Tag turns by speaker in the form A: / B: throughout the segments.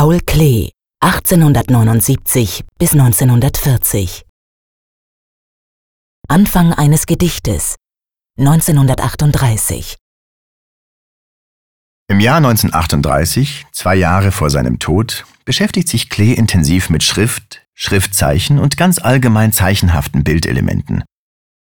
A: Paul Klee, 1879 bis 1940. Anfang eines Gedichtes, 1938.
B: Im Jahr 1938, zwei Jahre vor seinem Tod, beschäftigt sich Klee intensiv mit Schrift, Schriftzeichen und ganz allgemein zeichenhaften Bildelementen.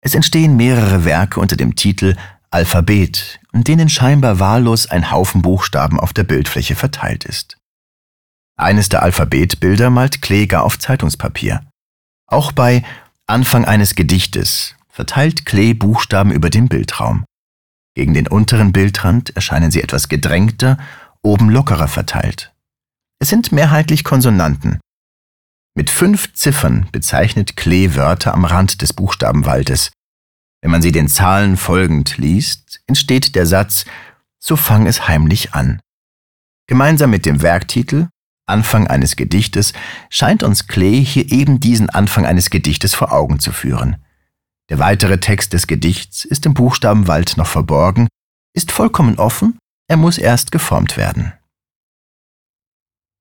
B: Es entstehen mehrere Werke unter dem Titel Alphabet, in denen scheinbar wahllos ein Haufen Buchstaben auf der Bildfläche verteilt ist. Eines der Alphabetbilder malt Klee auf Zeitungspapier. Auch bei Anfang eines Gedichtes verteilt Klee Buchstaben über den Bildraum. Gegen den unteren Bildrand erscheinen sie etwas gedrängter, oben lockerer verteilt. Es sind mehrheitlich Konsonanten. Mit fünf Ziffern bezeichnet Klee Wörter am Rand des Buchstabenwaldes. Wenn man sie den Zahlen folgend liest, entsteht der Satz So fang es heimlich an. Gemeinsam mit dem Werktitel Anfang eines Gedichtes scheint uns Klee hier eben diesen Anfang eines Gedichtes vor Augen zu führen. Der weitere Text des Gedichts ist im Buchstabenwald noch verborgen, ist vollkommen offen, er muss erst geformt werden.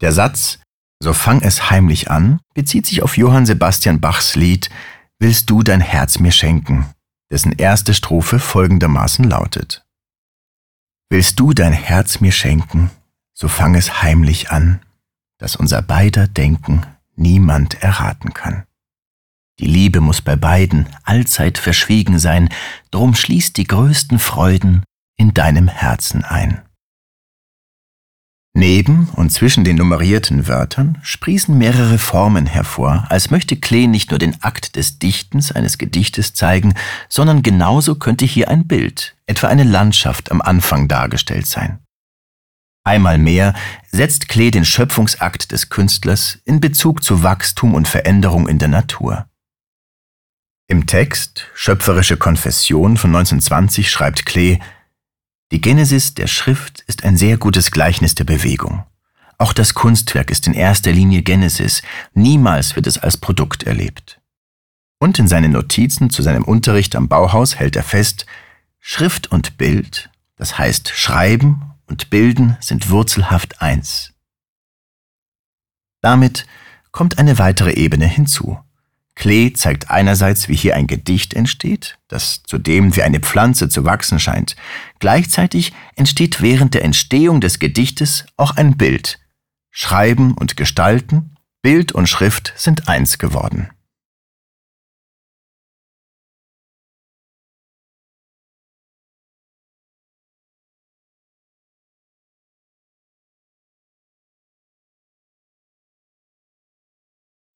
B: Der Satz So fang es heimlich an bezieht sich auf Johann Sebastian Bachs Lied Willst du dein Herz mir schenken, dessen erste Strophe folgendermaßen lautet Willst du dein Herz mir schenken, so fang es heimlich an, dass unser beider Denken niemand erraten kann. Die Liebe muss bei beiden allzeit verschwiegen sein, drum schließ die größten Freuden in deinem Herzen ein. Neben und zwischen den nummerierten Wörtern sprießen mehrere Formen hervor, als möchte Klee nicht nur den Akt des Dichtens eines Gedichtes zeigen, sondern genauso könnte hier ein Bild, etwa eine Landschaft am Anfang dargestellt sein. Einmal mehr setzt Klee den Schöpfungsakt des Künstlers in Bezug zu Wachstum und Veränderung in der Natur. Im Text Schöpferische Konfession von 1920 schreibt Klee, die Genesis der Schrift ist ein sehr gutes Gleichnis der Bewegung. Auch das Kunstwerk ist in erster Linie Genesis, niemals wird es als Produkt erlebt. Und in seinen Notizen zu seinem Unterricht am Bauhaus hält er fest, Schrift und Bild, das heißt Schreiben und Bilden sind wurzelhaft eins. Damit kommt eine weitere Ebene hinzu. Klee zeigt einerseits, wie hier ein Gedicht entsteht, das zudem wie eine Pflanze zu wachsen scheint. Gleichzeitig entsteht während der Entstehung des Gedichtes auch ein Bild. Schreiben und Gestalten, Bild und Schrift sind eins geworden.